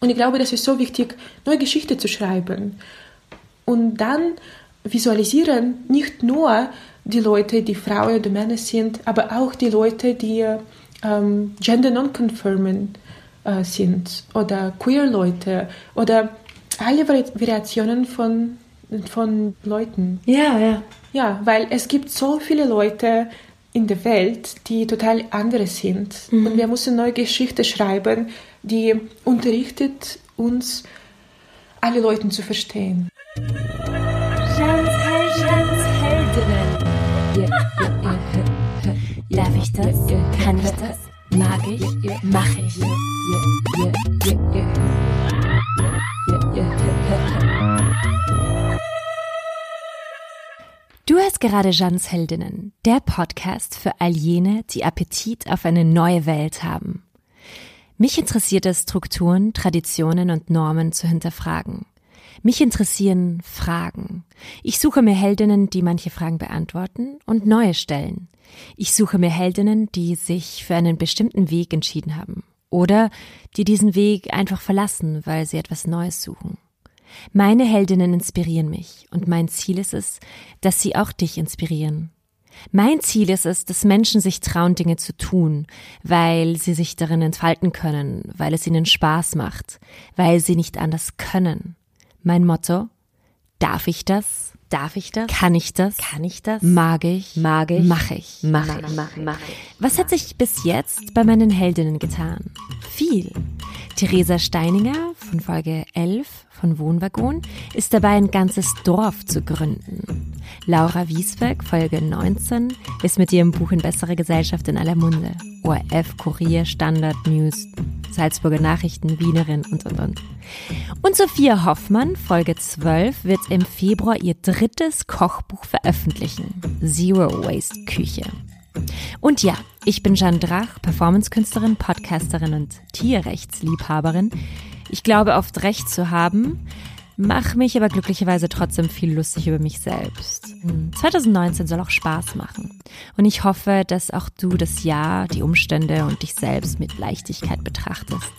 Und ich glaube, das ist so wichtig, neue Geschichte zu schreiben. Und dann visualisieren nicht nur die Leute, die Frauen oder Männer sind, aber auch die Leute, die ähm, gender non-conforming äh, sind oder queer Leute oder alle Vari Variationen von, von Leuten. Ja, ja. Ja, weil es gibt so viele Leute in der Welt, die total andere sind. Mhm. Und wir müssen neue Geschichte schreiben, die unterrichtet uns, alle Leute zu verstehen. Darf ich das? Kann ich das? Mag ich? Mach ich? Du hörst gerade Jans Heldinnen, der Podcast für all jene, die Appetit auf eine neue Welt haben. Mich interessiert es, Strukturen, Traditionen und Normen zu hinterfragen. Mich interessieren Fragen. Ich suche mir Heldinnen, die manche Fragen beantworten und neue stellen. Ich suche mir Heldinnen, die sich für einen bestimmten Weg entschieden haben oder die diesen Weg einfach verlassen, weil sie etwas Neues suchen. Meine Heldinnen inspirieren mich und mein Ziel ist es, dass sie auch dich inspirieren. Mein Ziel ist es, dass Menschen sich trauen, Dinge zu tun, weil sie sich darin entfalten können, weil es ihnen Spaß macht, weil sie nicht anders können. Mein Motto, darf ich das? Darf ich das? Kann ich das? Kann ich das? Mag ich? Mag ich? Mach ich? Mach ich? Mach ich? Mach ich? Was hat sich bis jetzt bei meinen Heldinnen getan? Viel. Theresa Steininger von Folge 11 von Wohnwaggon ist dabei ein ganzes Dorf zu gründen. Laura Wiesberg, Folge 19, ist mit ihrem Buch in bessere Gesellschaft in aller Munde. ORF, Kurier, Standard, News, Salzburger Nachrichten, Wienerin und und und. Und Sophia Hoffmann, Folge 12, wird im Februar ihr drittes Kochbuch veröffentlichen. Zero Waste Küche. Und ja, ich bin Jeanne Drach, Performancekünstlerin, Podcasterin und Tierrechtsliebhaberin. Ich glaube oft recht zu haben, mache mich aber glücklicherweise trotzdem viel lustig über mich selbst. 2019 hm, soll auch Spaß machen. Und ich hoffe, dass auch du das Jahr, die Umstände und dich selbst mit Leichtigkeit betrachtest.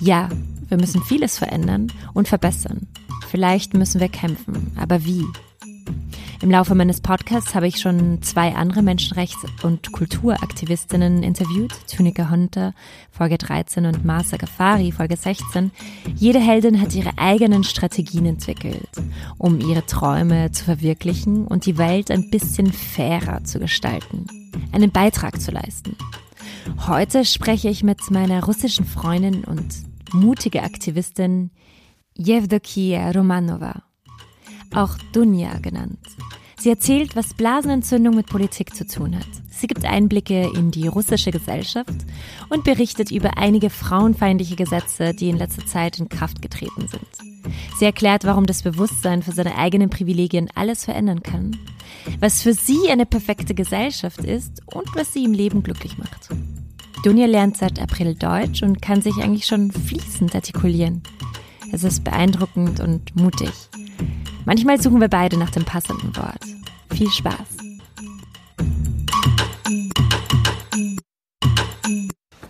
Ja, wir müssen vieles verändern und verbessern. Vielleicht müssen wir kämpfen, aber wie? Im Laufe meines Podcasts habe ich schon zwei andere Menschenrechts- und Kulturaktivistinnen interviewt, Tunika Hunter, Folge 13 und Marsa Ghaffari, Folge 16. Jede Heldin hat ihre eigenen Strategien entwickelt, um ihre Träume zu verwirklichen und die Welt ein bisschen fairer zu gestalten, einen Beitrag zu leisten. Heute spreche ich mit meiner russischen Freundin und mutige Aktivistin Yevdokia Romanova auch Dunja genannt. Sie erzählt, was Blasenentzündung mit Politik zu tun hat. Sie gibt Einblicke in die russische Gesellschaft und berichtet über einige frauenfeindliche Gesetze, die in letzter Zeit in Kraft getreten sind. Sie erklärt, warum das Bewusstsein für seine eigenen Privilegien alles verändern kann, was für sie eine perfekte Gesellschaft ist und was sie im Leben glücklich macht. Dunja lernt seit April Deutsch und kann sich eigentlich schon fließend artikulieren. Es ist beeindruckend und mutig. Manchmal suchen wir beide nach dem passenden Wort. Viel Spaß.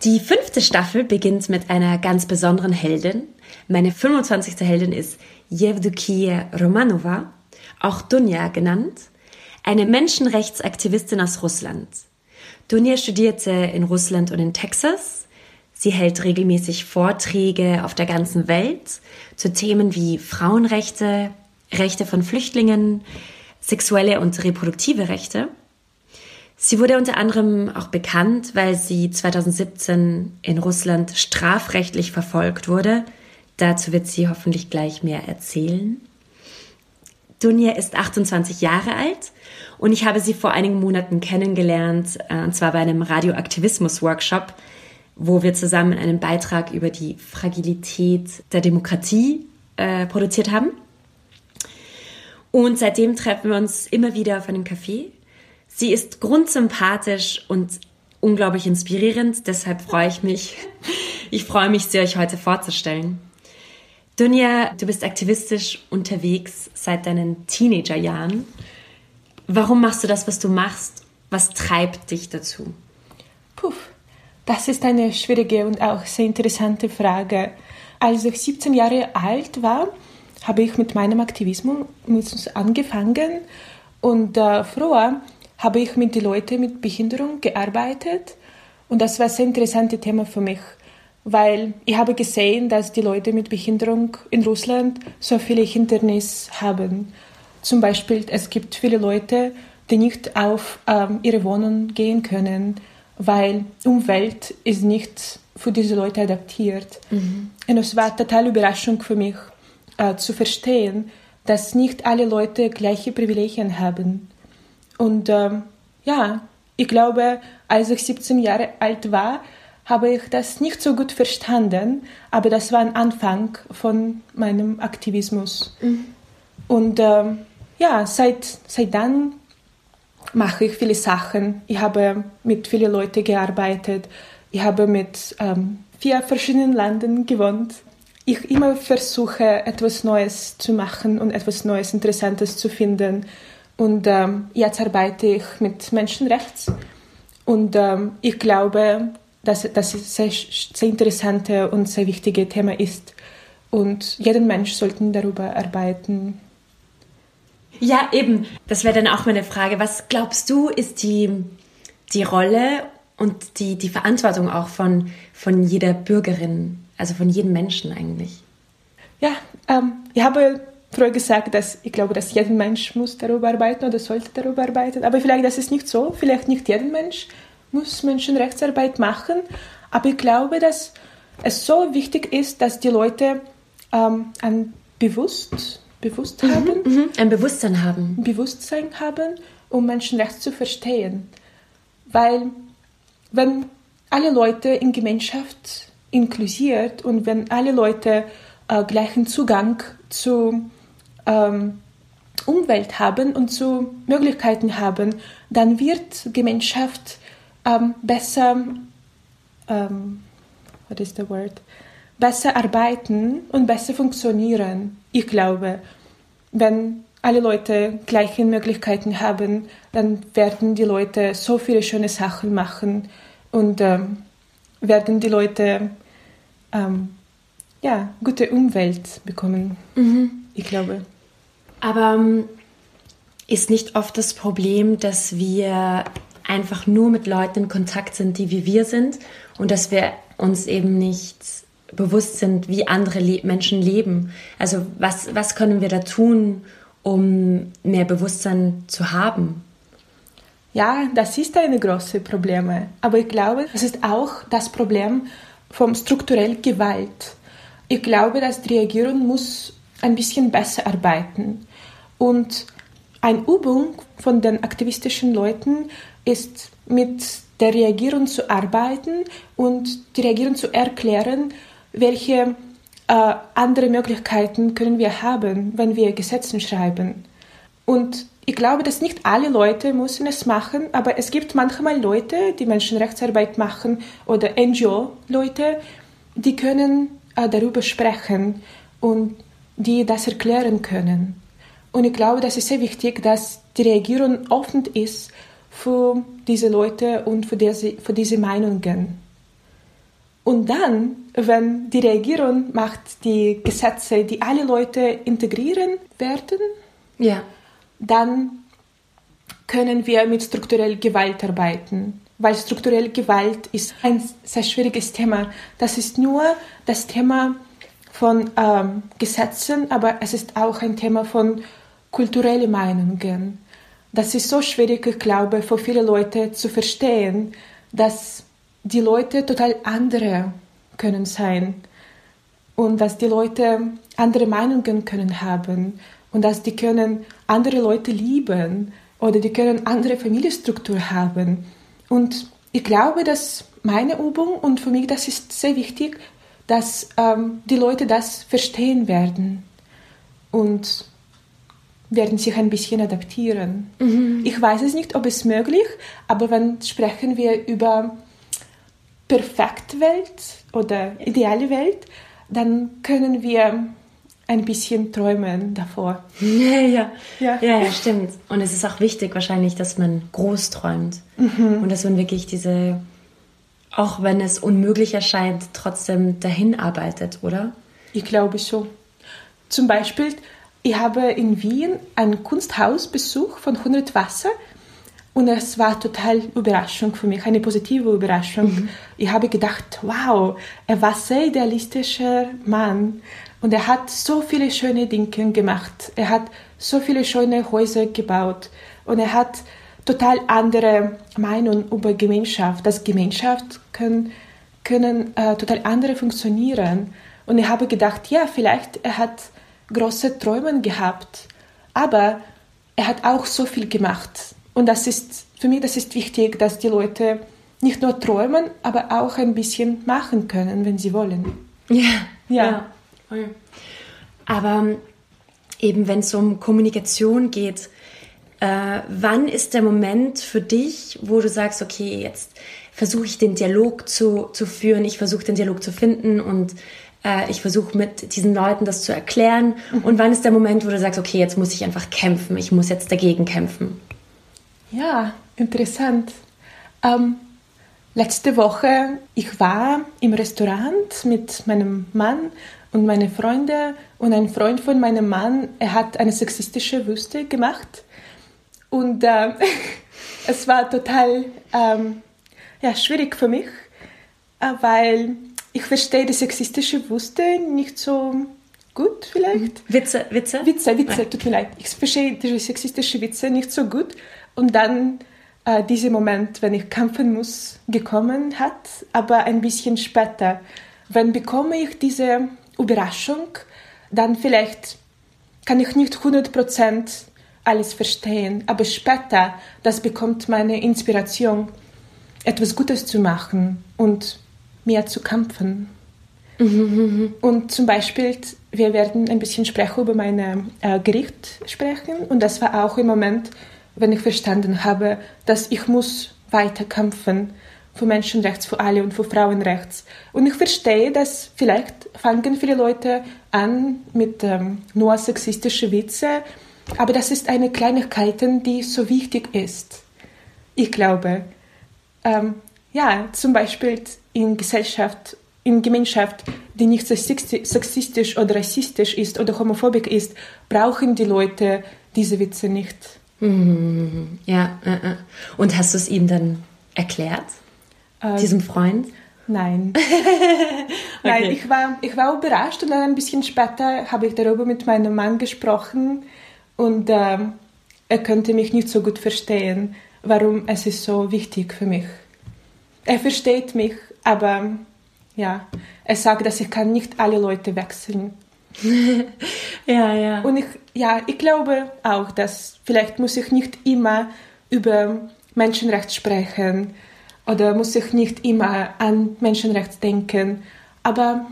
Die fünfte Staffel beginnt mit einer ganz besonderen Heldin. Meine 25. Heldin ist Yevdokia Romanova, auch Dunja genannt, eine Menschenrechtsaktivistin aus Russland. Dunja studierte in Russland und in Texas. Sie hält regelmäßig Vorträge auf der ganzen Welt zu Themen wie Frauenrechte, Rechte von Flüchtlingen, sexuelle und reproduktive Rechte. Sie wurde unter anderem auch bekannt, weil sie 2017 in Russland strafrechtlich verfolgt wurde. Dazu wird sie hoffentlich gleich mehr erzählen. Dunja ist 28 Jahre alt und ich habe sie vor einigen Monaten kennengelernt, äh, und zwar bei einem Radioaktivismus-Workshop, wo wir zusammen einen Beitrag über die Fragilität der Demokratie äh, produziert haben. Und seitdem treffen wir uns immer wieder auf einem Café. Sie ist grundsympathisch und unglaublich inspirierend, deshalb freue ich mich. Ich freue mich, sie euch heute vorzustellen. Dunja, du bist aktivistisch unterwegs seit deinen Teenagerjahren. Warum machst du das, was du machst? Was treibt dich dazu? Puh, das ist eine schwierige und auch sehr interessante Frage. als ich 17 Jahre alt war, habe ich mit meinem Aktivismus angefangen und äh, früher habe ich mit den Leuten mit Behinderung gearbeitet und das war ein sehr interessantes Thema für mich, weil ich habe gesehen, dass die Leute mit Behinderung in Russland so viele Hindernisse haben. Zum Beispiel, es gibt viele Leute, die nicht auf ähm, ihre Wohnung gehen können, weil Umwelt ist nicht für diese Leute adaptiert. Mhm. Und es war total Überraschung für mich äh, zu verstehen, dass nicht alle Leute gleiche Privilegien haben. Und ähm, ja, ich glaube, als ich 17 Jahre alt war, habe ich das nicht so gut verstanden, aber das war ein Anfang von meinem Aktivismus. Mhm. Und ähm, ja, seit, seit dann mache ich viele Sachen. Ich habe mit vielen Leuten gearbeitet. Ich habe mit ähm, vier verschiedenen Ländern gewohnt. Ich immer versuche, etwas Neues zu machen und etwas Neues, Interessantes zu finden. Und ähm, jetzt arbeite ich mit Menschenrechts. Und ähm, ich glaube, dass das sehr, sehr interessantes und sehr wichtiges Thema ist. Und jeder Mensch sollte darüber arbeiten. Ja, eben. Das wäre dann auch meine Frage. Was glaubst du, ist die, die Rolle und die, die Verantwortung auch von, von jeder Bürgerin, also von jedem Menschen eigentlich? Ja, ähm, ich habe früher gesagt, dass ich glaube, dass jeder Mensch muss darüber arbeiten oder sollte darüber arbeiten. Aber vielleicht das ist nicht so. Vielleicht nicht jeder Mensch muss Menschenrechtsarbeit machen. Aber ich glaube, dass es so wichtig ist, dass die Leute ähm, ein bewusst bewusst mhm, haben. Mhm, ein Bewusstsein haben. Bewusstsein haben, um Menschenrechte zu verstehen. Weil wenn alle Leute in Gemeinschaft inklusiert und wenn alle Leute äh, gleichen Zugang zu ähm, Umwelt haben und zu Möglichkeiten haben, dann wird Gemeinschaft ähm, besser, ähm, what is the word? besser arbeiten und besser funktionieren. Ich glaube, wenn alle Leute gleiche Möglichkeiten haben, dann werden die Leute so viele schöne Sachen machen und ähm, werden die Leute ähm, ja, gute Umwelt bekommen. Mhm. Ich glaube. Aber ähm, ist nicht oft das Problem, dass wir einfach nur mit Leuten in Kontakt sind, die wie wir sind und dass wir uns eben nicht bewusst sind, wie andere Le Menschen leben. Also was, was können wir da tun, um mehr Bewusstsein zu haben? Ja, das ist ein großes Problem. Aber ich glaube, es ist auch das Problem von struktureller Gewalt. Ich glaube, dass die Regierung muss ein bisschen besser arbeiten. Und eine Übung von den aktivistischen Leuten ist, mit der Regierung zu arbeiten und die Regierung zu erklären, welche äh, andere Möglichkeiten können wir haben, wenn wir Gesetze schreiben. Und ich glaube, dass nicht alle Leute müssen es machen, aber es gibt manchmal Leute, die Menschenrechtsarbeit machen oder NGO-Leute, die können äh, darüber sprechen und die das erklären können. Und ich glaube, das ist sehr wichtig, dass die Regierung offen ist für diese Leute und für diese, für diese Meinungen. Und dann, wenn die Regierung macht die Gesetze, die alle Leute integrieren werden, ja. Dann können wir mit struktureller Gewalt arbeiten. Weil strukturelle Gewalt ist ein sehr schwieriges Thema. Das ist nur das Thema von ähm, Gesetzen, aber es ist auch ein Thema von kulturellen Meinungen. Das ist so schwierig, ich glaube, für viele Leute zu verstehen, dass die Leute total andere können sein und dass die Leute andere Meinungen können haben und dass die können andere Leute lieben oder die können andere Familienstruktur haben. Und ich glaube, dass meine Übung und für mich das ist sehr wichtig, dass ähm, die Leute das verstehen werden und werden sich ein bisschen adaptieren. Mhm. Ich weiß es nicht, ob es möglich, aber wenn sprechen wir über perfekte Welt oder ideale Welt, dann können wir ein bisschen träumen davor. Ja, ja, ja, ja, ja stimmt. Und es ist auch wichtig wahrscheinlich, dass man groß träumt mhm. und dass man wirklich diese, auch wenn es unmöglich erscheint, trotzdem dahin arbeitet, oder? Ich glaube so. Zum Beispiel, ich habe in Wien ein Kunsthaus besucht von 100 Wasser und es war total Überraschung für mich, eine positive Überraschung. Mhm. Ich habe gedacht, wow, er war sehr idealistischer Mann und er hat so viele schöne Dinge gemacht. Er hat so viele schöne Häuser gebaut und er hat total andere Meinung über Gemeinschaft. Das Gemeinschaft können, können äh, total andere funktionieren. Und ich habe gedacht, ja, vielleicht er hat große Träume gehabt, aber er hat auch so viel gemacht. Und das ist für mich, das ist wichtig, dass die Leute nicht nur träumen, aber auch ein bisschen machen können, wenn sie wollen. Ja, ja. ja. Aber eben, wenn es um Kommunikation geht, äh, wann ist der Moment für dich, wo du sagst, okay, jetzt versuche ich den Dialog zu, zu führen, ich versuche den Dialog zu finden und äh, ich versuche mit diesen Leuten das zu erklären. Mhm. Und wann ist der Moment, wo du sagst, okay, jetzt muss ich einfach kämpfen, ich muss jetzt dagegen kämpfen? Ja, interessant. Ähm, letzte Woche, ich war im Restaurant mit meinem Mann und meine Freunde und ein Freund von meinem Mann, er hat eine sexistische Wüste gemacht und äh, es war total ähm, ja, schwierig für mich, äh, weil ich verstehe die sexistische Wüste nicht so gut vielleicht. Witze, Witze? Witze, Witze, ja. tut mir leid. Ich verstehe die sexistische Witze nicht so gut. Und dann äh, dieser Moment, wenn ich kämpfen muss, gekommen hat, aber ein bisschen später. Wenn bekomme ich diese Überraschung, dann vielleicht kann ich nicht 100% alles verstehen, aber später, das bekommt meine Inspiration, etwas Gutes zu machen und mehr zu kämpfen. Mhm. Und zum Beispiel, wir werden ein bisschen sprechen über mein äh, Gericht sprechen und das war auch im Moment, wenn ich verstanden habe, dass ich muss weiter kämpfen für Menschenrechts für alle und für Frauenrechts. Und ich verstehe, dass vielleicht fangen viele Leute an mit ähm, nur sexistischen Witze aber das ist eine Kleinigkeit, die so wichtig ist. Ich glaube, ähm, ja, zum Beispiel in Gesellschaft, in Gemeinschaft, die nicht sexistisch oder rassistisch ist oder homophobisch ist, brauchen die Leute diese Witze nicht. Mhm. Ja, äh, äh. und hast du es ihm dann erklärt, ähm, diesem Freund? Nein. okay. Nein, ich war, ich war überrascht und dann ein bisschen später habe ich darüber mit meinem Mann gesprochen und äh, er könnte mich nicht so gut verstehen, warum es ist so wichtig für mich. Er versteht mich, aber ja, er sagt, dass ich kann nicht alle Leute wechseln. ja, ja. Und ich, ja, ich glaube auch, dass vielleicht muss ich nicht immer über Menschenrecht sprechen oder muss ich nicht immer an Menschenrecht denken, aber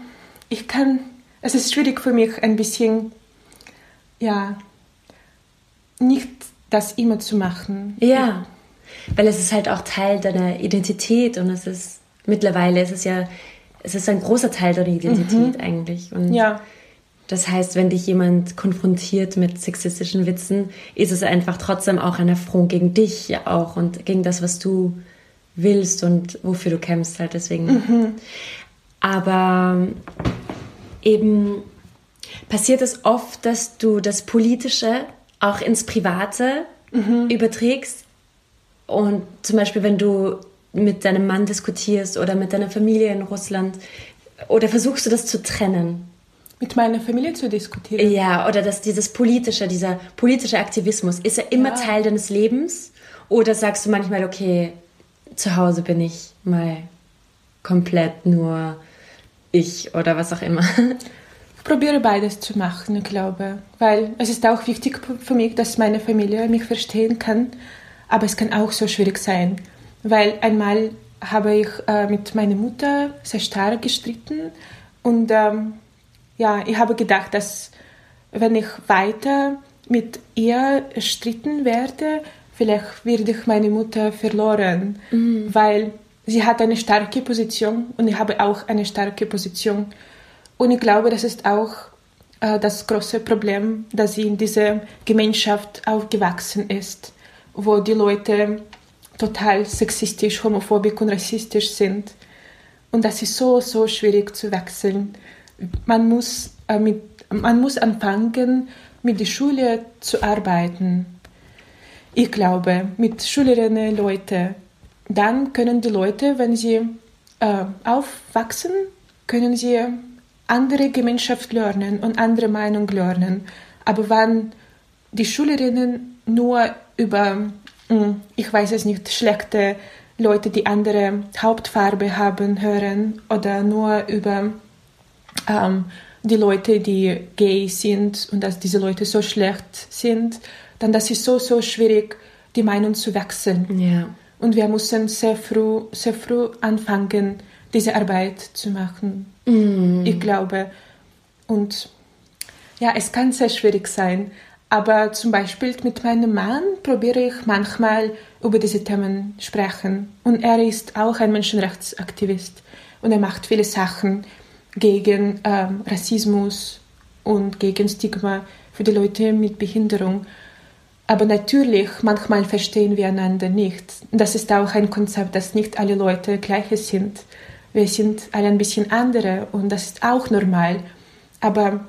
ich kann, es ist schwierig für mich ein bisschen, ja, nicht das immer zu machen. Ja, weil es ist halt auch Teil deiner Identität und es ist mittlerweile es ist ja es ist ein großer Teil deiner Identität mhm. eigentlich und ja. Das heißt, wenn dich jemand konfrontiert mit sexistischen Witzen, ist es einfach trotzdem auch ein Affront gegen dich ja auch und gegen das, was du willst und wofür du kämpfst halt deswegen. Mhm. Aber eben passiert es oft, dass du das Politische auch ins Private mhm. überträgst. Und zum Beispiel, wenn du mit deinem Mann diskutierst oder mit deiner Familie in Russland, oder versuchst du das zu trennen? Mit meiner Familie zu diskutieren? Ja, oder dass dieses politische, dieser politische Aktivismus, ist er immer ja. Teil deines Lebens? Oder sagst du manchmal, okay, zu Hause bin ich mal komplett nur ich oder was auch immer? Ich probiere beides zu machen, ich glaube, weil es ist auch wichtig für mich, dass meine Familie mich verstehen kann, aber es kann auch so schwierig sein, weil einmal habe ich äh, mit meiner Mutter sehr stark gestritten. Und ähm, ja, ich habe gedacht, dass wenn ich weiter mit ihr stritten werde, vielleicht werde ich meine Mutter verloren, mhm. weil sie hat eine starke Position und ich habe auch eine starke Position. Und ich glaube, das ist auch äh, das große Problem, dass sie in dieser Gemeinschaft aufgewachsen ist, wo die Leute total sexistisch, homophobisch und rassistisch sind. Und das ist so, so schwierig zu wechseln, man muss, äh, mit, man muss anfangen, mit der Schule zu arbeiten. Ich glaube, mit Schülerinnen, Leute. Dann können die Leute, wenn sie äh, aufwachsen, können sie andere Gemeinschaft lernen und andere Meinung lernen. Aber wenn die Schülerinnen nur über, hm, ich weiß es nicht, schlechte Leute, die andere Hauptfarbe haben, hören oder nur über ähm, die Leute, die gay sind und dass diese Leute so schlecht sind, dann das ist so, so schwierig, die Meinung zu wechseln. Ja. Und wir müssen sehr früh, sehr früh anfangen, diese Arbeit zu machen. Mm. Ich glaube. Und ja, es kann sehr schwierig sein. Aber zum Beispiel mit meinem Mann probiere ich manchmal über diese Themen sprechen. Und er ist auch ein Menschenrechtsaktivist. Und er macht viele Sachen gegen ähm, Rassismus und gegen Stigma für die Leute mit Behinderung. Aber natürlich, manchmal verstehen wir einander nicht. Das ist auch ein Konzept, dass nicht alle Leute gleich sind. Wir sind alle ein bisschen andere und das ist auch normal. Aber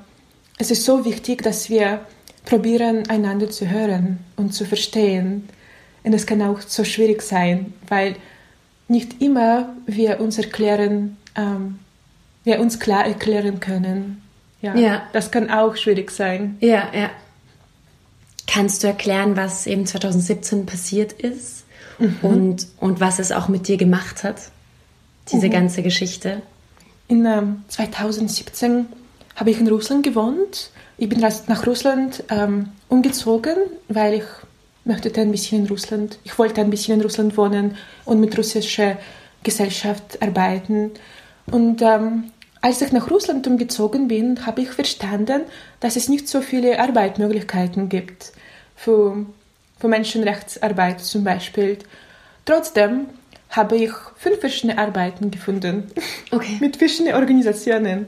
es ist so wichtig, dass wir probieren, einander zu hören und zu verstehen. Und es kann auch so schwierig sein, weil nicht immer wir uns erklären, ähm, wir uns klar erklären können. Ja, Ja. Das kann auch schwierig sein. Ja, ja. Kannst du erklären, was eben 2017 passiert ist und, und was es auch mit dir gemacht hat? Diese ganze Geschichte. In ähm, 2017 habe ich in Russland gewohnt. Ich bin nach Russland ähm, umgezogen, weil ich möchte ein bisschen in Russland, ich wollte ein bisschen in Russland wohnen und mit russischer Gesellschaft arbeiten. Und ähm, als ich nach Russland umgezogen bin, habe ich verstanden, dass es nicht so viele Arbeitsmöglichkeiten gibt für, für Menschenrechtsarbeit zum Beispiel. Trotzdem habe ich fünf verschiedene Arbeiten gefunden Okay. mit verschiedenen Organisationen.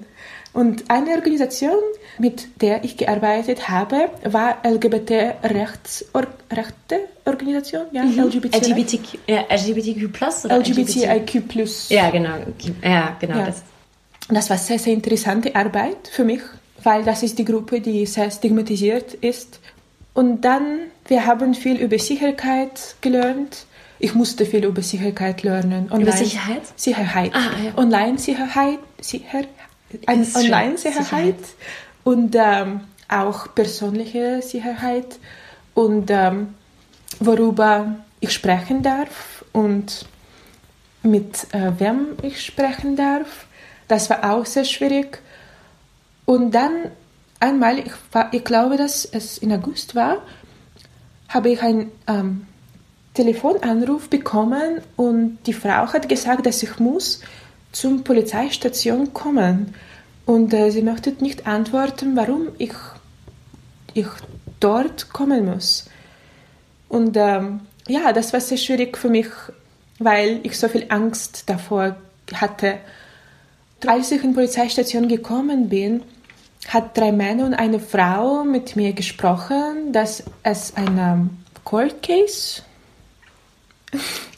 Und eine Organisation, mit der ich gearbeitet habe, war LGBT-Rechte-Organisation, ja, LGBT, LGBTQ, ja, LGBTQ plus oder LGBTIQ+. Ja, genau. Ja, genau. Ja. Das. Das war sehr, sehr interessante Arbeit für mich, weil das ist die Gruppe, die sehr stigmatisiert ist. Und dann, wir haben viel über Sicherheit gelernt. Ich musste viel über Sicherheit lernen. Online Sicherheit? Sicherheit. Ah, ja. Online-Sicherheit, Sicher. Online-Sicherheit Sicherheit. und ähm, auch persönliche Sicherheit und ähm, worüber ich sprechen darf und mit äh, wem ich sprechen darf. Das war auch sehr schwierig. Und dann einmal, ich, war, ich glaube, dass es in August war, habe ich einen ähm, Telefonanruf bekommen und die Frau hat gesagt, dass ich muss zum Polizeistation kommen. Und äh, sie möchte nicht antworten, warum ich, ich dort kommen muss. Und ähm, ja, das war sehr schwierig für mich, weil ich so viel Angst davor hatte. Als ich in die Polizeistation gekommen bin, hat drei Männer und eine Frau mit mir gesprochen, dass es ein Court Case,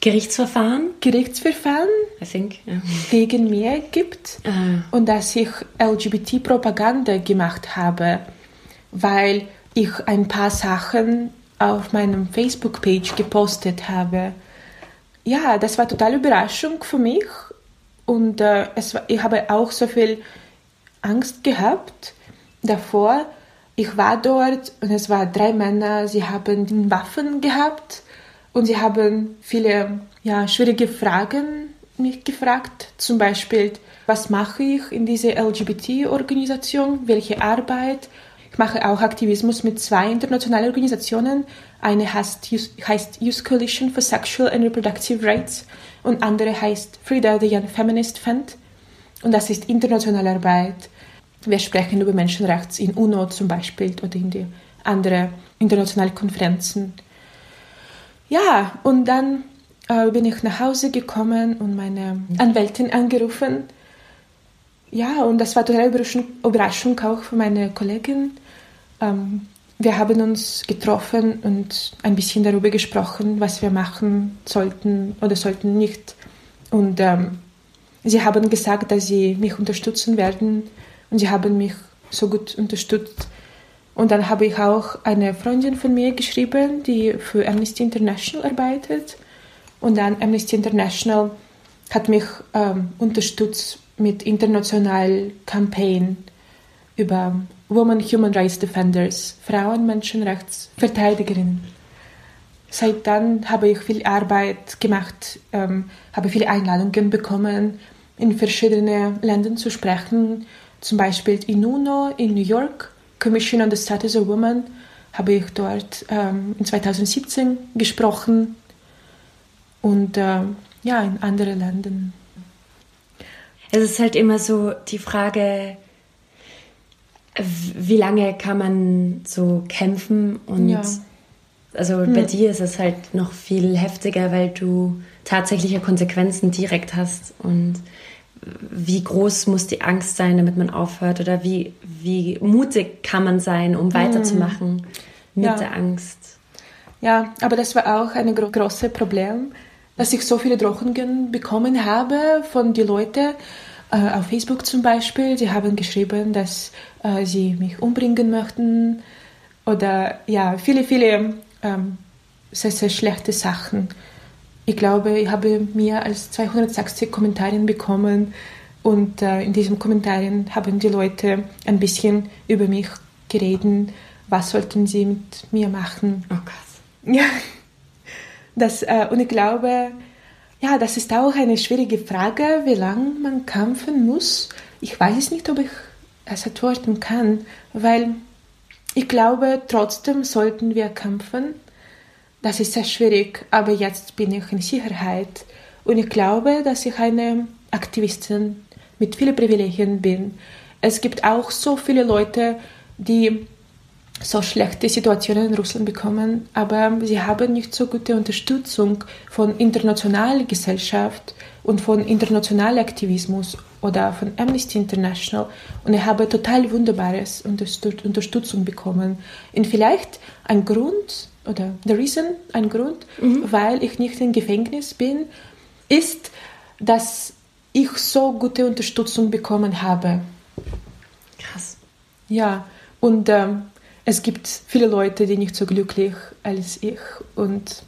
Gerichtsverfahren, Gerichtsverfahren think. Ja. gegen mir gibt Ah. und dass ich LGBT-Propaganda gemacht habe, weil ich ein paar Sachen auf meinem Facebook-Page gepostet habe. Ja, das war total Überraschung für mich und äh, es ich habe auch so viel Angst gehabt davor. Ich war dort und es waren drei Männer, sie haben Waffen gehabt und sie haben viele ja, schwierige Fragen mich gefragt. Zum Beispiel, was mache ich in dieser LGBT-Organisation? Welche Arbeit? Ich mache auch Aktivismus mit zwei internationalen Organisationen. Eine heißt Youth Coalition for Sexual and Reproductive Rights und andere heißt Frida, the Young Feminist Fund. Und das ist internationale Arbeit. Wir sprechen über Menschenrechts in UNO zum Beispiel oder in die anderen internationalen Konferenzen. Ja, und dann äh, bin ich nach Hause gekommen und meine Anwältin angerufen. Ja, und das war total Überraschung, Überraschung auch für meine Kollegin. Ähm, wir haben uns getroffen und ein bisschen darüber gesprochen, was wir machen sollten oder sollten nicht. Und ähm, sie haben gesagt, dass sie mich unterstützen werden Und sie haben mich so gut unterstützt. Und dann habe ich auch eine Freundin von mir geschrieben, die für Amnesty International arbeitet. Und dann Amnesty International hat mich ähm, unterstützt mit internationalen Campaign über Women Human Rights Defenders, Frauen Menschenrechtsverteidigerinnen. Seit dann habe ich viel Arbeit gemacht, ähm, habe viele Einladungen bekommen, in verschiedene Ländern zu sprechen, zum Beispiel in UNO in New York, Commission on the Status of Women, habe ich dort ähm, in 2017 gesprochen und äh, ja, in anderen Ländern. Es ist halt immer so die Frage, wie lange kann man so kämpfen und ja. also hm. bei dir ist es halt noch viel heftiger, weil du tatsächliche Konsequenzen direkt hast und wie groß muss die Angst sein, damit man aufhört oder wie, wie mutig kann man sein, um weiterzumachen mit ja. der Angst. Ja, aber das war auch ein gro großes Problem dass ich so viele Drohungen bekommen habe von den Leuten äh, auf Facebook zum Beispiel. Sie haben geschrieben, dass äh, sie mich umbringen möchten oder ja, viele, viele ähm, sehr, sehr schlechte Sachen. Ich glaube, ich habe mehr als 260 Kommentare bekommen und äh, in diesen Kommentaren haben die Leute ein bisschen über mich geredet. Was sollten sie mit mir machen? Oh Gott. Ja. Das, äh, und ich glaube, ja, das ist auch eine schwierige Frage, wie lange man kämpfen muss. Ich weiß nicht, ob ich es antworten kann, weil ich glaube, trotzdem sollten wir kämpfen. Das ist sehr schwierig, aber jetzt bin ich in Sicherheit und ich glaube, dass ich eine Aktivistin mit vielen Privilegien bin. Es gibt auch so viele Leute, die so schlechte Situationen in Russland bekommen, aber sie haben nicht so gute Unterstützung von internationaler Gesellschaft und von internationalem Aktivismus oder von Amnesty International und ich habe total wunderbares Unterstützung bekommen. Und vielleicht ein Grund oder the reason, ein Grund, mhm. weil ich nicht im Gefängnis bin, ist, dass ich so gute Unterstützung bekommen habe. Krass. Ja, und ähm, es gibt viele Leute, die nicht so glücklich als ich und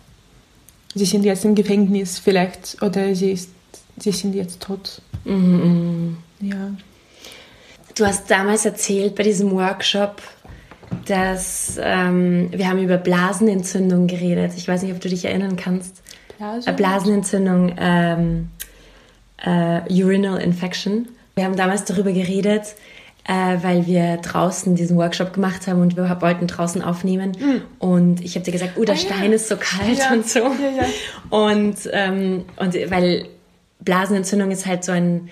sie sind jetzt im Gefängnis vielleicht oder sie, ist, sie sind jetzt tot. Mhm. Ja. Du hast damals erzählt bei diesem Workshop, dass ähm, wir haben über Blasenentzündung geredet. Ich weiß nicht, ob du dich erinnern kannst. Blasen? Äh, Blasenentzündung, ähm, äh, Urinal Infection. Wir haben damals darüber geredet, äh, weil wir draußen diesen Workshop gemacht haben und wir wollten draußen aufnehmen. Mhm. Und ich habe dir gesagt, oh, der ah, Stein ja. ist so kalt ja. und so. Ja, und, ähm, und weil Blasenentzündung ist halt so ein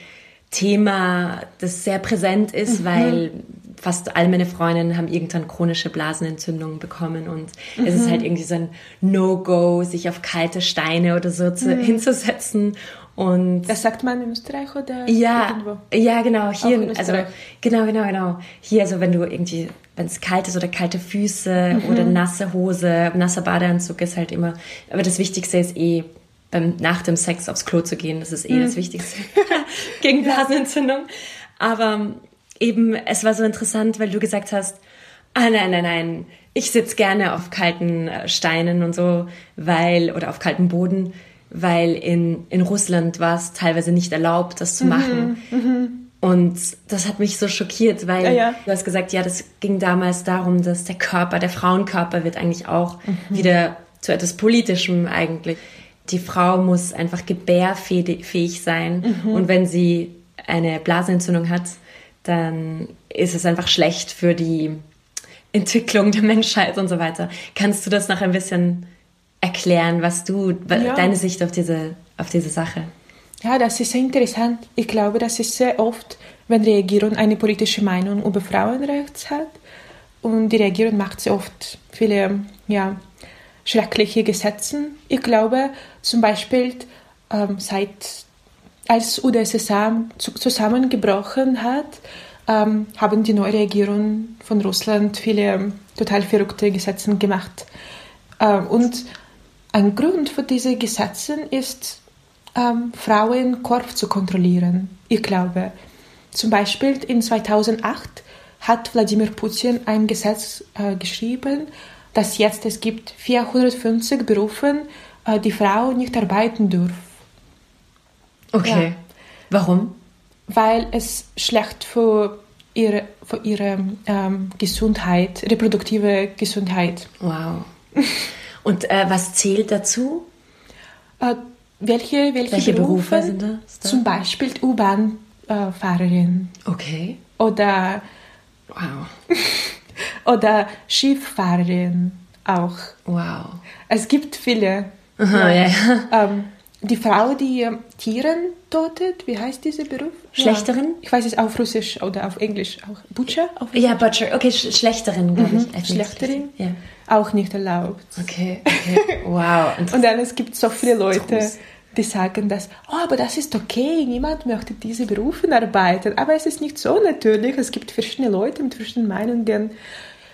Thema, das sehr präsent ist, mhm. weil fast all meine Freundinnen haben irgendwann chronische Blasenentzündungen bekommen und mhm. es ist mhm. halt irgendwie so ein No-Go, sich auf kalte Steine oder so zu, mhm. hinzusetzen und das sagt man in Österreich oder ja, irgendwo? Ja, genau, hier, also genau, genau, genau. Hier, also wenn du irgendwie, wenn es kalt ist oder kalte Füße mhm. oder nasse Hose, nasser Badeanzug ist halt immer, aber das Wichtigste ist eh, beim, nach dem Sex aufs Klo zu gehen, das ist eh mhm. das Wichtigste gegen Blasenentzündung. Aber eben, es war so interessant, weil du gesagt hast, ah nein, nein, nein, ich sitze gerne auf kalten äh, Steinen und so, weil, oder auf kaltem Boden, weil in, in Russland war es teilweise nicht erlaubt, das zu mhm, machen. Mhm, und das hat mich so schockiert, weil ja, ja. du hast gesagt, ja, das ging damals darum, dass der Körper, der Frauenkörper wird eigentlich auch mhm. wieder zu etwas Politischem eigentlich. Die Frau muss einfach gebärfähig sein mhm. und wenn sie eine Blasenentzündung hat, dann ist es einfach schlecht für die Entwicklung der Menschheit und so weiter. Kannst du das noch ein bisschen erklären, was du, ja. deine Sicht auf diese, auf diese Sache? Ja, das ist sehr interessant. Ich glaube, das ist sehr oft, wenn die Regierung eine politische Meinung über Frauenrechte hat und die Regierung macht sehr oft viele ja, schreckliche Gesetze. Ich glaube zum Beispiel, ähm, seit als UdSSR zusammengebrochen hat, ähm, haben die neue Regierung von Russland viele total verrückte Gesetze gemacht. Ähm, und ein Grund für diese Gesetze ist, ähm, Frauenkorb zu kontrollieren. Ich glaube, zum Beispiel in 2008 hat Wladimir Putin ein Gesetz äh, geschrieben, dass jetzt es gibt 450 Berufe, äh, die Frau nicht arbeiten dürfen. Okay. Ja. Warum? Weil es schlecht für ihre, für ihre ähm, Gesundheit, reproduktive Gesundheit. Wow. Und äh, was zählt dazu? Äh, welche, welche, Welche Berufe sind das da? Zum Beispiel U-Bahn-Fahrerin Okay. oder, Wow. oder Skifahrerin auch. Wow. Es gibt viele. Aha, ja, ja. Ähm, die Frau, die ähm, Tieren tötet, wie heißt dieser Beruf? Schlechterin? Ja. Ich weiß es auf Russisch oder auf Englisch auch. Butcher? Auf Ja, Butcher. Okay, Sch Schlechterin, glaube ich. Mhm. Äh, Schlechterin? Ja. Auch nicht erlaubt. Okay, okay. Wow. Und dann es gibt so viele Leute, die sagen, dass, oh, aber das ist okay, niemand möchte diese Berufe arbeiten. Aber es ist nicht so natürlich. Es gibt verschiedene Leute mit verschiedenen Meinungen.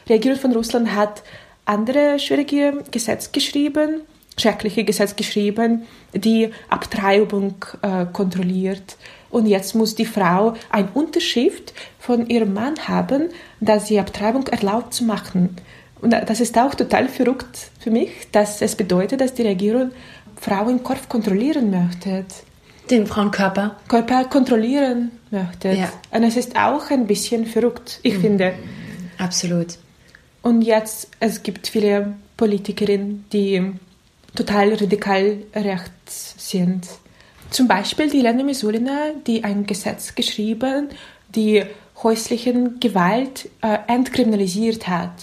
Die Regierung von Russland hat andere schwierige Gesetze geschrieben, schreckliche Gesetze geschrieben, die Abtreibung äh, kontrolliert. Und jetzt muss die Frau eine Unterschrift von ihrem Mann haben, dass sie Abtreibung erlaubt zu machen. Und das ist auch total verrückt für mich, dass es bedeutet, dass die Regierung Frauen Kopf kontrollieren möchte, Den Frauenkörper. Körper kontrollieren möchte. Ja. Und es ist auch ein bisschen verrückt, ich finde. Absolut. Und jetzt, es gibt viele Politikerinnen, die total radikal rechts sind. Zum Beispiel die Lena Misulina, die ein Gesetz geschrieben, die häuslichen Gewalt äh, entkriminalisiert hat.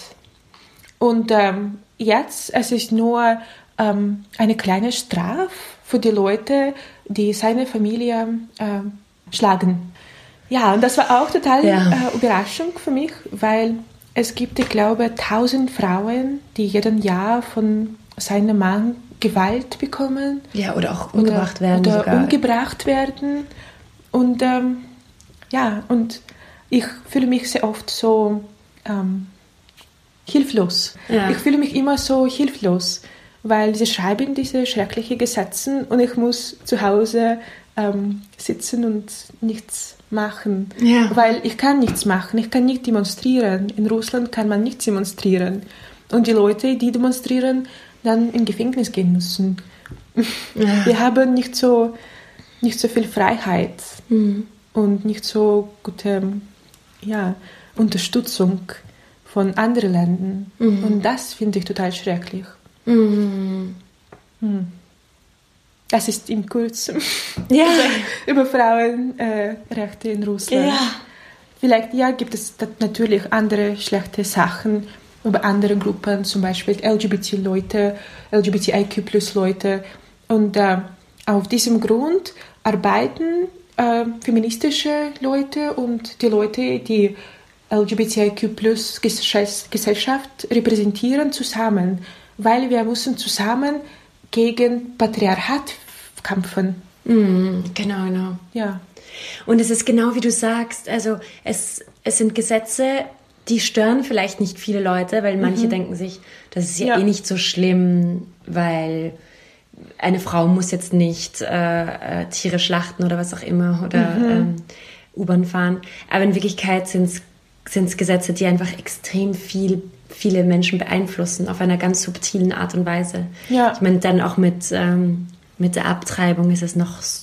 Und ähm, jetzt es ist nur ähm, eine kleine Strafe für die Leute, die seine Familie ähm, schlagen. Ja, und das war auch total Ja. äh, Überraschung für mich, weil es gibt, ich glaube, tausend Frauen, die jeden Jahr von seinem Mann Gewalt bekommen Ja, oder auch umgebracht oder, werden oder sogar. umgebracht werden. Und ähm, ja, und ich fühle mich sehr oft so ähm, hilflos. Ja. Ich fühle mich immer so hilflos, weil sie schreiben diese schrecklichen Gesetze und ich muss zu Hause ähm, sitzen und nichts machen. Ja. Weil ich kann nichts machen, ich kann nicht demonstrieren. In Russland kann man nicht demonstrieren. Und die Leute, die demonstrieren, dann in Gefängnis gehen müssen. Ja. Wir haben nicht so, nicht so viel Freiheit Mhm. und nicht so gute ja, Unterstützung von anderen Ländern. Und das finde ich total schrecklich. Mhm. Das ist im Kurz Ja. über Frauenrechte in Russland. Ja. Vielleicht ja, gibt es natürlich andere schlechte Sachen über andere Gruppen, zum Beispiel LGBT-Leute, LGBTIQ-Leute. Und äh, auf diesem Grund arbeiten äh, feministische Leute und die Leute, die LGBTIQ-Gesellschaft repräsentieren, zusammen, weil wir müssen zusammen gegen Patriarchat kämpfen. Mhm. Genau, genau. Ja. Und es ist genau wie du sagst, also es, es sind Gesetze, die stören vielleicht nicht viele Leute, weil manche denken sich, das ist ja, Ja. eh nicht so schlimm, weil eine Frau muss jetzt nicht äh, äh, Tiere schlachten oder was auch immer oder ähm, U-Bahn fahren. Aber in Wirklichkeit sind es Gesetze, die einfach extrem viel, viele Menschen beeinflussen auf einer ganz subtilen Art und Weise. Ja. Ich meine, dann auch mit, ähm, mit der Abtreibung ist es noch, noch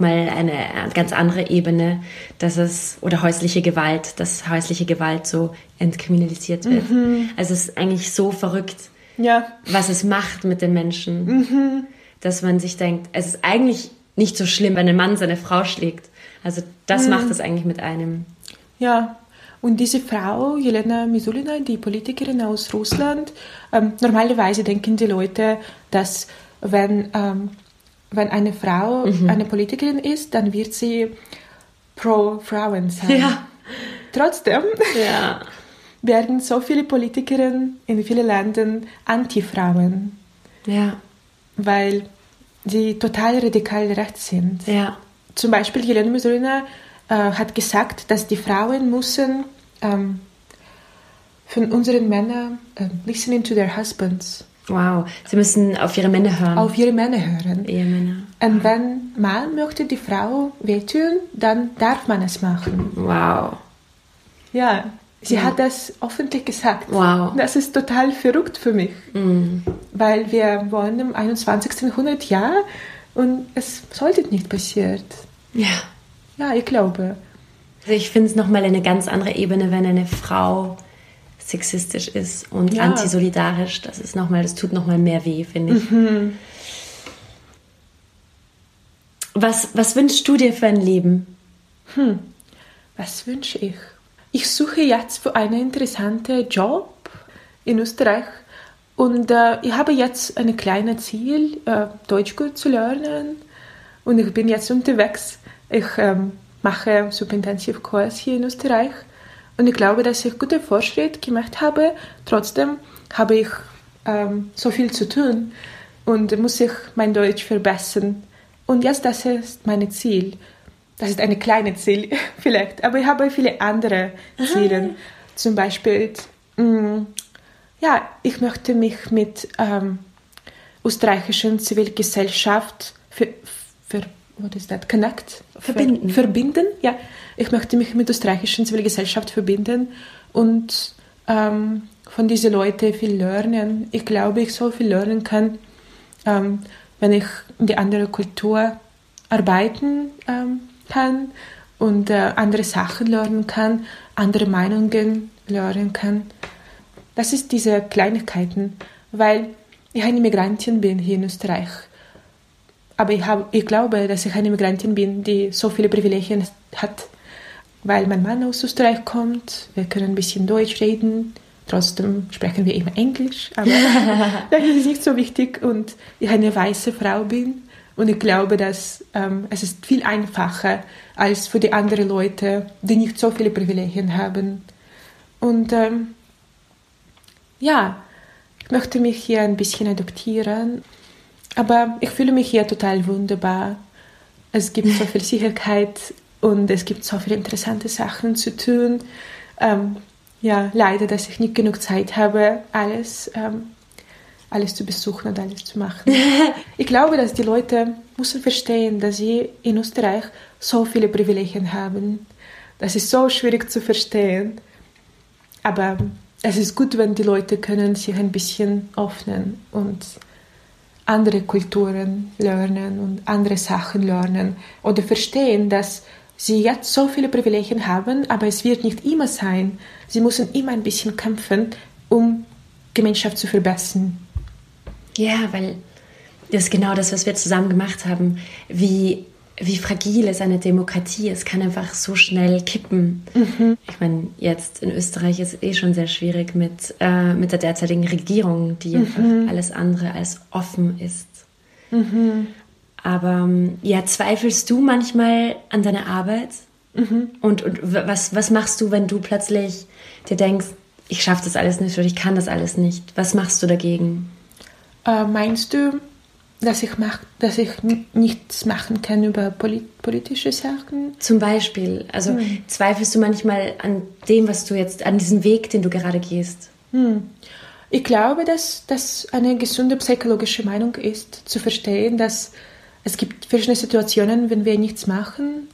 mal eine ganz andere Ebene, dass es, oder häusliche Gewalt, dass häusliche Gewalt so entkriminalisiert wird. Also es ist eigentlich so verrückt, Ja. was es macht mit den Menschen, dass man sich denkt, es ist eigentlich nicht so schlimm, wenn ein Mann seine Frau schlägt. Also das macht es eigentlich mit einem. Ja, und diese Frau, Jelena Misulina, die Politikerin aus Russland, ähm, normalerweise denken die Leute, dass wenn, ähm, wenn eine Frau Mhm. eine Politikerin ist, dann wird sie pro Frauen sein. Ja. Trotzdem Ja. werden so viele Politikerinnen in vielen Ländern Anti-Frauen, Ja. weil sie total radikal rechts sind. Ja. Zum Beispiel Jelena Misulina äh, hat gesagt, dass die Frauen müssen ähm, von unseren Männern äh, listening to their husbands, Wow. Sie müssen auf ihre Männer hören. auf ihre Männer hören. Ehemänner. Und wenn Mann möchte die Frau wehtun, dann darf man es machen. Wow. Ja, sie Ja. hat das öffentlich gesagt. Wow. Das ist total verrückt für mich, Mhm. weil wir wollen im 21. Jahrhundert ja und es sollte nicht passiert. Ja. Ja, ich glaube. Also ich finde es nochmal eine ganz andere Ebene, wenn eine Frau sexistisch ist und Ja. antisolidarisch. Das ist noch mal, das tut nochmal mehr weh, finde ich. Mhm. Was, was wünschst du dir für ein Leben? Was wünsche ich? Ich suche jetzt für einen interessanten Job in Österreich und äh, ich habe jetzt ein kleines Ziel, äh, Deutsch gut zu lernen und ich bin jetzt unterwegs. Ich ähm, mache Subintensivkurs hier in Österreich und ich glaube, dass ich guten Fortschritt gemacht habe. Trotzdem habe ich ähm, so viel zu tun und muss ich mein Deutsch verbessern. Und jetzt, das ist mein Ziel. Das ist ein kleines Ziel vielleicht, aber ich habe viele andere Ziele. Zum Beispiel, mh, ja, ich möchte mich mit ähm, österreichischen Zivilgesellschaft für, für what is that? Connect? Verbinden. Ver, verbinden, ja. Ich möchte mich mit österreichischen Zivilgesellschaft verbinden und ähm, von diesen Leuten viel lernen. Ich glaube, ich so viel lernen kann, ähm, wenn ich in die andere Kultur arbeiten ähm, kann und äh, andere Sachen lernen kann, andere Meinungen lernen kann. Das ist diese Kleinigkeiten, weil ich eine Migrantin bin hier in Österreich. Aber ich, hab, ich glaube, dass ich eine Migrantin bin, die so viele Privilegien hat, weil mein Mann aus Österreich kommt. Wir können ein bisschen Deutsch reden. Trotzdem sprechen wir immer Englisch, aber das ist nicht so wichtig. Und ich eine weiße Frau bin und ich glaube, dass ähm, es ist viel einfacher als für die anderen Leute, die nicht so viele Privilegien haben. Und ähm, ja, ich möchte mich hier ein bisschen adoptieren, aber ich fühle mich hier total wunderbar. Es gibt so viel Sicherheit und es gibt so viele interessante Sachen zu tun. Ähm, ja, leider, dass ich nicht genug Zeit habe, alles, ähm, alles zu besuchen und alles zu machen. ich glaube, dass die Leute müssen verstehen, dass sie in Österreich so viele Privilegien haben. Das ist so schwierig zu verstehen. Aber es ist gut, wenn die Leute können sich ein bisschen öffnen und andere Kulturen lernen und andere Sachen lernen oder verstehen, dass sie jetzt so viele Privilegien haben, aber es wird nicht immer sein. Sie müssen immer ein bisschen kämpfen, um Gemeinschaft zu verbessern. Ja, weil das ist genau das, was wir zusammen gemacht haben. Wie, wie fragil ist eine Demokratie? Es kann einfach so schnell kippen. Ich meine, jetzt in Österreich ist es eh schon sehr schwierig mit, äh, mit der derzeitigen Regierung, die einfach alles andere als offen ist. Aber ähm, ja, zweifelst du manchmal an deiner Arbeit? Und, und w- was, was machst du, wenn du plötzlich dir denkst, ich schaffe das alles nicht oder ich kann das alles nicht? Was machst du dagegen? Äh, meinst du, dass ich, mach, dass ich nichts machen kann über polit politische Sachen? Zum Beispiel, also zweifelst du manchmal an dem, was du jetzt, an diesem Weg, den du gerade gehst? Hm. Ich glaube, dass das eine gesunde psychologische Meinung ist, zu verstehen, dass es gibt verschiedene Situationen, wenn wir nichts machen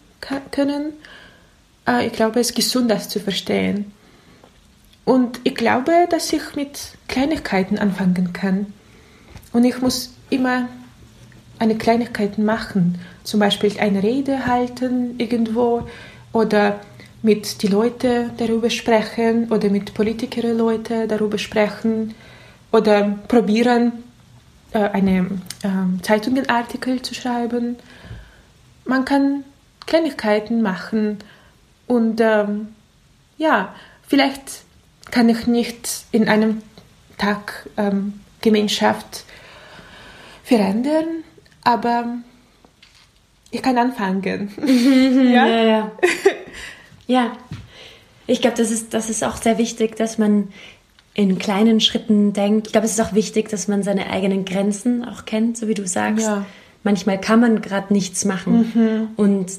können. Äh, Ich glaube, es ist gesund, das zu verstehen. Und ich glaube, dass ich mit Kleinigkeiten anfangen kann. Und ich muss immer eine Kleinigkeit machen. Zum Beispiel eine Rede halten irgendwo oder mit die Leute darüber sprechen oder mit Politikern Leute darüber sprechen oder probieren, äh, eine ähm, Zeitungsartikel zu schreiben. Man kann Kleinigkeiten machen und ähm, ja, vielleicht kann ich nicht in einem Tag ähm, Gemeinschaft verändern, aber ich kann anfangen. ja? Ja, ja. ja. Ich glaube, das ist, das ist auch sehr wichtig, dass man in kleinen Schritten denkt. Ich glaube, es ist auch wichtig, dass man seine eigenen Grenzen auch kennt, so wie du sagst. Ja. Manchmal kann man gerade nichts machen und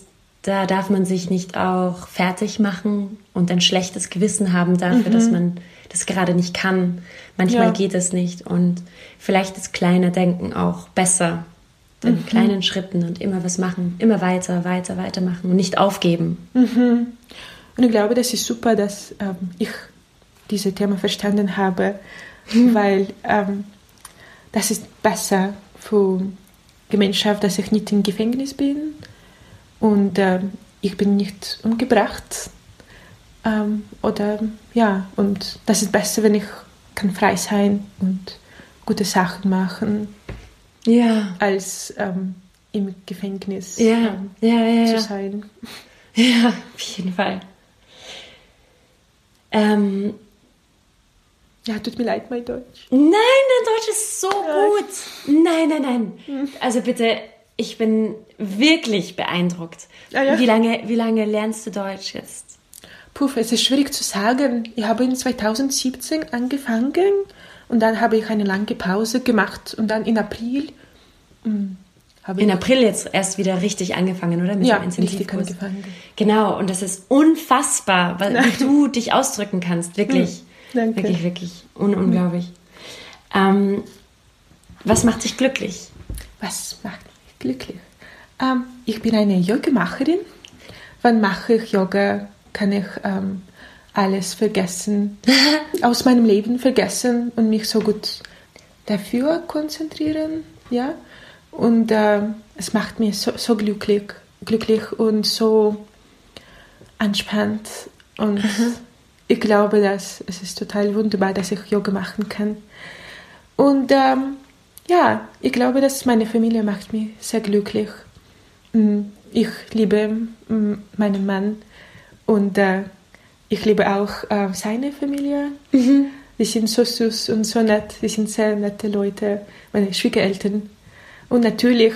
da darf man sich nicht auch fertig machen und ein schlechtes Gewissen haben dafür, dass man das gerade nicht kann. Manchmal Ja. geht es nicht und vielleicht ist kleine Denken auch besser in mhm. kleinen Schritten und immer was machen, immer weiter, weiter, weitermachen und nicht aufgeben. Mhm. Und ich glaube, das ist super, dass ähm, ich dieses Thema verstanden habe, mhm. weil ähm, das ist besser für die Gemeinschaft, dass ich nicht im Gefängnis bin und ähm, ich bin nicht umgebracht. Ähm, oder ja, und das ist besser, wenn ich kann frei sein und gute Sachen machen, ja. als ähm, im Gefängnis ja. Ähm, ja, ja, zu sein. Ja, auf jeden Fall. Ähm, ja, tut mir leid, mein Deutsch. Nein, dein Deutsch ist so gut. Nein, nein, nein. Hm. Also bitte, ich bin wirklich beeindruckt. Ja, ja. Wie, lange, wie lange lernst du Deutsch jetzt? Puh, es ist schwierig zu sagen. Ich habe in 2017 angefangen und dann habe ich eine lange Pause gemacht und dann in April hm, habe in April jetzt erst wieder richtig angefangen, oder? Mit ja, richtig angefangen. Genau, und das ist unfassbar, wie du dich ausdrücken kannst, wirklich. Danke. Wirklich, wirklich un unglaublich. Ähm, was macht dich glücklich? Was macht mich glücklich? Ähm, ich bin eine Yogamacherin. Wann mache ich Yoga, kann ich ähm, alles vergessen, aus meinem Leben vergessen und mich so gut dafür konzentrieren. Ja? Und äh, es macht mich so, so glücklich, glücklich und so entspannt und ich glaube, dass es ist total wunderbar, dass ich Yoga machen kann. Und ähm, ja, ich glaube, dass meine Familie macht mich sehr glücklich. Mm, ich liebe mm, meinen Mann und äh, ich liebe auch äh, seine Familie. Mhm. Die sind so süß und so nett. Die sind sehr nette Leute, meine Schwiegereltern. Und natürlich,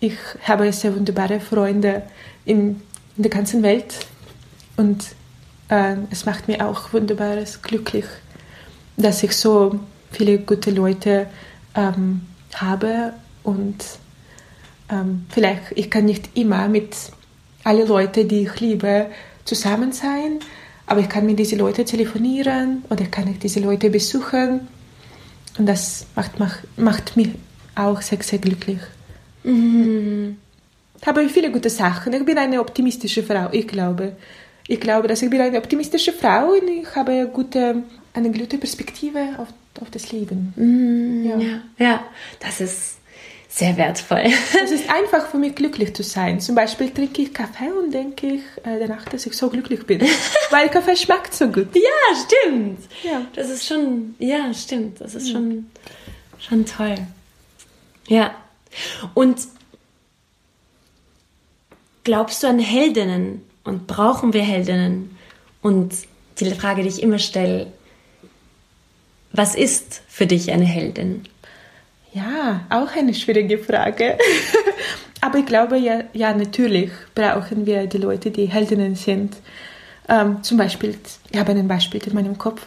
ich habe sehr wunderbare Freunde in, in der ganzen Welt. Und äh, es macht mir auch wunderbares glücklich, dass ich so viele gute Leute ähm, habe und ähm, vielleicht ich kann nicht immer mit allen Leuten, die ich liebe, zusammen sein, aber ich kann mit diesen Leuten telefonieren oder kann ich diese Leute besuchen und das macht, macht, macht mich auch sehr, sehr glücklich. Mhm. Ich habe viele gute Sachen. Ich bin eine optimistische Frau, ich glaube. Ich glaube, dass ich bin eine optimistische Frau und ich habe eine gute, eine gute Perspektive auf, auf das Leben. Mm, ja. ja. ja, das ist sehr wertvoll. es ist einfach für mich glücklich zu sein. Zum Beispiel trinke ich Kaffee und denke ich äh, danach, dass ich so glücklich bin, weil Kaffee schmeckt so gut. Ja, stimmt. Ja. Das ist schon, ja, stimmt. Das ist schon, schon toll. Ja. Und glaubst du an Heldinnen? Und brauchen wir Heldinnen? Und die Frage, die ich immer stelle, was ist für dich eine Heldin? Ja, auch eine schwierige Frage. Aber ich glaube, ja, ja, natürlich brauchen wir die Leute, die Heldinnen sind. Ähm, zum Beispiel, ich habe ein Beispiel in meinem Kopf.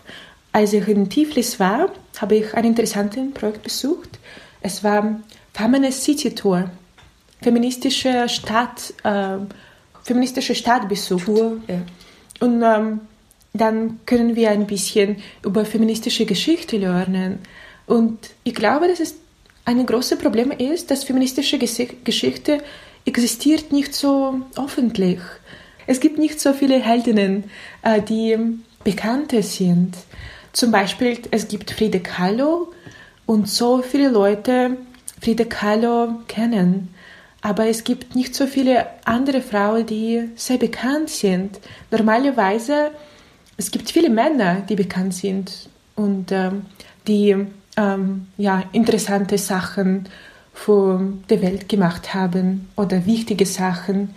Als ich in Tiflis war, habe ich ein interessantes Projekt besucht. Es war Feminist City Tour, feministische Stadt. Äh, feministische Stadtbesuch. Tour, ja. Und ähm, dann können wir ein bisschen über feministische Geschichte lernen. Und ich glaube, dass es ein großes Problem ist, dass feministische Geschichte existiert nicht so öffentlich. Es gibt nicht so viele Heldinnen, äh, die bekannte sind. Zum Beispiel, es gibt Friede Kahlo und so viele Leute Friede Kahlo kennen aber es gibt nicht so viele andere Frauen, die sehr bekannt sind. Normalerweise es gibt viele Männer, die bekannt sind und ähm, die ähm, ja, interessante Sachen für die Welt gemacht haben oder wichtige Sachen.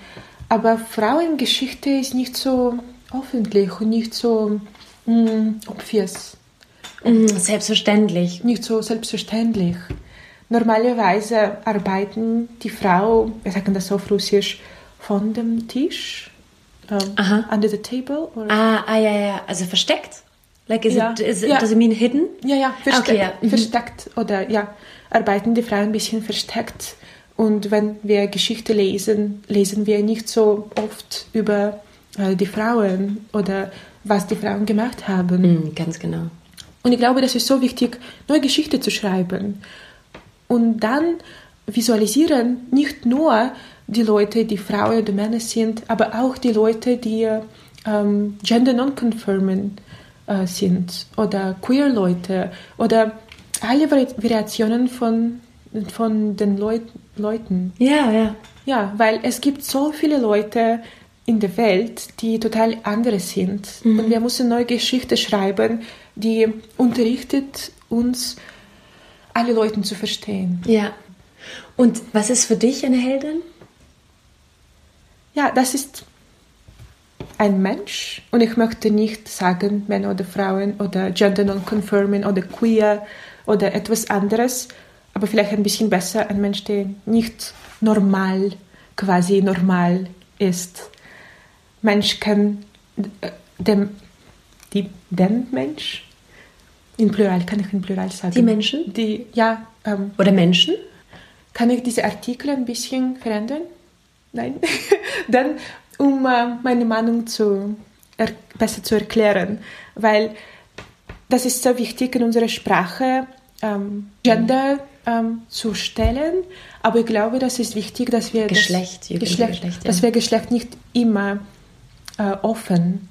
Aber Frauengeschichte ist nicht so öffentlich und nicht so mm, obvious. Mm, selbstverständlich. Nicht so selbstverständlich. Normalerweise arbeiten die Frau, wir sagen das auf Russisch, von dem Tisch, um, ähm, under the table. Or? Ah, ah, ja, ja, also versteckt? Like, is ja. it, is it, ja. does it mean hidden? Ja, ja, versteckt, okay, ja. Mhm. versteckt oder ja, arbeiten die Frauen ein bisschen versteckt. Und wenn wir Geschichte lesen, lesen wir nicht so oft über äh, die Frauen oder was die Frauen gemacht haben. Mm, ganz genau. Und ich glaube, das ist so wichtig, neue Geschichte zu schreiben. Und dann visualisieren nicht nur die Leute, die Frauen oder Männer sind, aber auch die Leute, die ähm, gender non-conforming äh, sind oder queer Leute oder alle Vari Variationen von, von den Leut Leuten. Ja, ja. Ja, weil es gibt so viele Leute in der Welt, die total andere sind. Mhm. Und wir müssen neue Geschichte schreiben, die unterrichtet uns, alle Leute zu verstehen. Ja. Und was ist für dich eine Heldin? Ja, das ist ein Mensch und ich möchte nicht sagen Männer oder Frauen oder Gender non-conforming oder queer oder etwas anderes, aber vielleicht ein bisschen besser ein Mensch, der nicht normal, quasi normal ist. Mensch kann äh, dem, die, den Mensch in Plural, kann ich in Plural sagen? Die Menschen? Die, ja. Ähm, oder Menschen? Kann ich diese Artikel ein bisschen verändern? Nein. Dann, um äh, meine Meinung zu, er, besser zu erklären, weil das ist so wichtig in unserer Sprache, ähm, Gender ähm, zu stellen, aber ich glaube, das ist wichtig, dass wir Geschlecht, das, Geschlecht, Geschlecht ja. dass wir Geschlecht nicht immer äh, offen.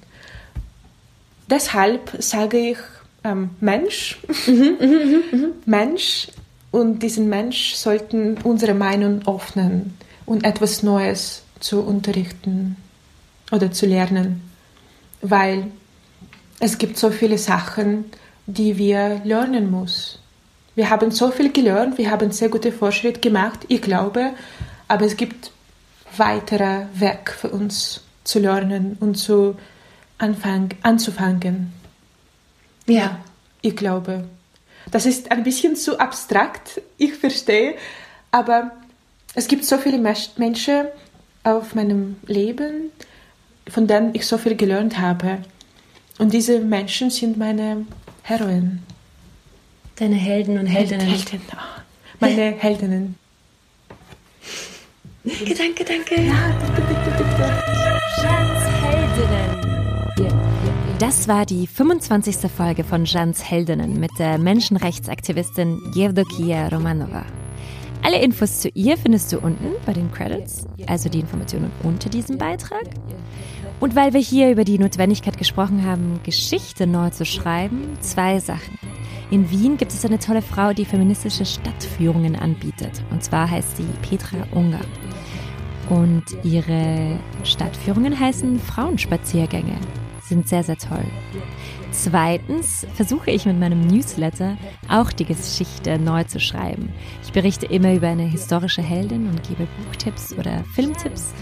Deshalb sage ich ähm, Mensch, mhm, mhm, mhm, Mensch. Und diesen Mensch sollten unsere Meinung öffnen und etwas Neues zu unterrichten oder zu lernen, weil es gibt so viele Sachen, die wir lernen müssen. Wir haben so viel gelernt, wir haben sehr gute Fortschritte gemacht, ich glaube, aber es gibt weitere Weg für uns zu lernen und zu anfang, anzufangen. Ja, ich glaube. Das ist ein bisschen zu abstrakt, ich verstehe, aber es gibt so viele Menschen auf meinem Leben, von denen ich so viel gelernt habe. Und diese Menschen sind meine Heroen. Deine Helden und Heldinnen. Helden, oh, meine Heldinnen. Gedanke, danke. Ja, bitte, bitte, bitte. Heldinnen. Das war die 25. Folge von Jans Heldinnen mit der Menschenrechtsaktivistin Yevdokia Romanova. Alle Infos zu ihr findest du unten bei den Credits, also die Informationen unter diesem Beitrag. Und weil wir hier über die Notwendigkeit gesprochen haben, Geschichte neu zu schreiben, zwei Sachen. In Wien gibt es eine tolle Frau, die feministische Stadtführungen anbietet. Und zwar heißt sie Petra Unger. Und ihre Stadtführungen heißen Frauenspaziergänge. Sind sehr, sehr toll. Zweitens versuche ich mit meinem Newsletter auch die Geschichte neu zu schreiben. Ich berichte immer über eine historische Heldin und gebe Buchtipps oder Filmtipps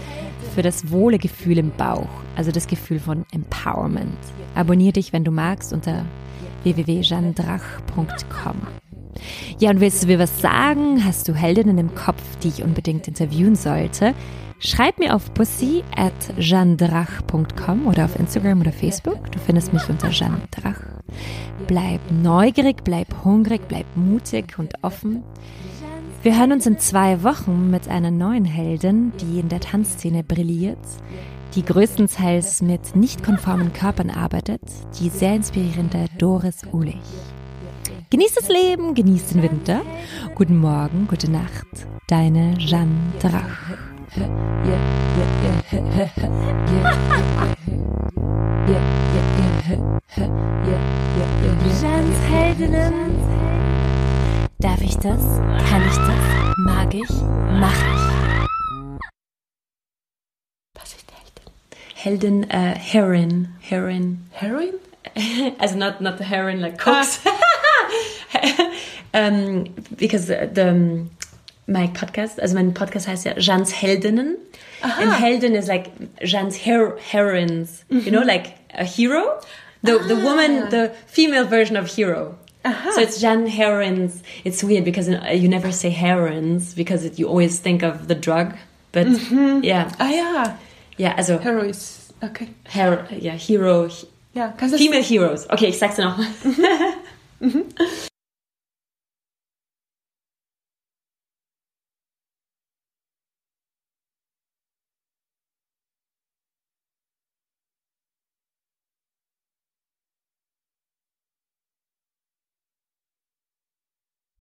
für das Wohlegefühl im Bauch, also das Gefühl von Empowerment. Abonniere dich, wenn du magst, unter www.jeandrach.com. Ja, und willst du mir was sagen? Hast du Heldinnen im Kopf, die ich unbedingt interviewen sollte? Schreib mir auf pussy at jeandrach.com oder auf Instagram oder Facebook. Du findest mich unter Jeanne Drach. Bleib neugierig, bleib hungrig, bleib mutig und offen. Wir hören uns in zwei Wochen mit einer neuen Heldin, die in der Tanzszene brilliert, die größtenteils mit nicht konformen Körpern arbeitet, die sehr inspirierende Doris Ulich. Genießt das Leben, genießt den Winter. Guten Morgen, gute Nacht. Deine Jeanne Drach. Jeans Heldinnen. Darf ich das? Kann ich das? Mag ich? Mach ich. Was ist Heldin? Heldin, uh, Heroin. Heroin. Heroin? also not, not the heroin like cokes. um, because the, the my podcast, also mein Podcast heißt ja Jeans Heldinnen. Aha. And Heldin is like Jean's her heroines, mm -hmm. you know, like a hero. The, ah. the woman, the female version of hero. Aha. So it's Jeanne heroines. It's weird because you never say heroines because it, you always think of the drug. But mm -hmm. yeah. Ah ja. Ja, also. Heroes. Okay. Hero, yeah, Hero. Ja, Female Heroes. Okay, ich sag's dir nochmal. mhm.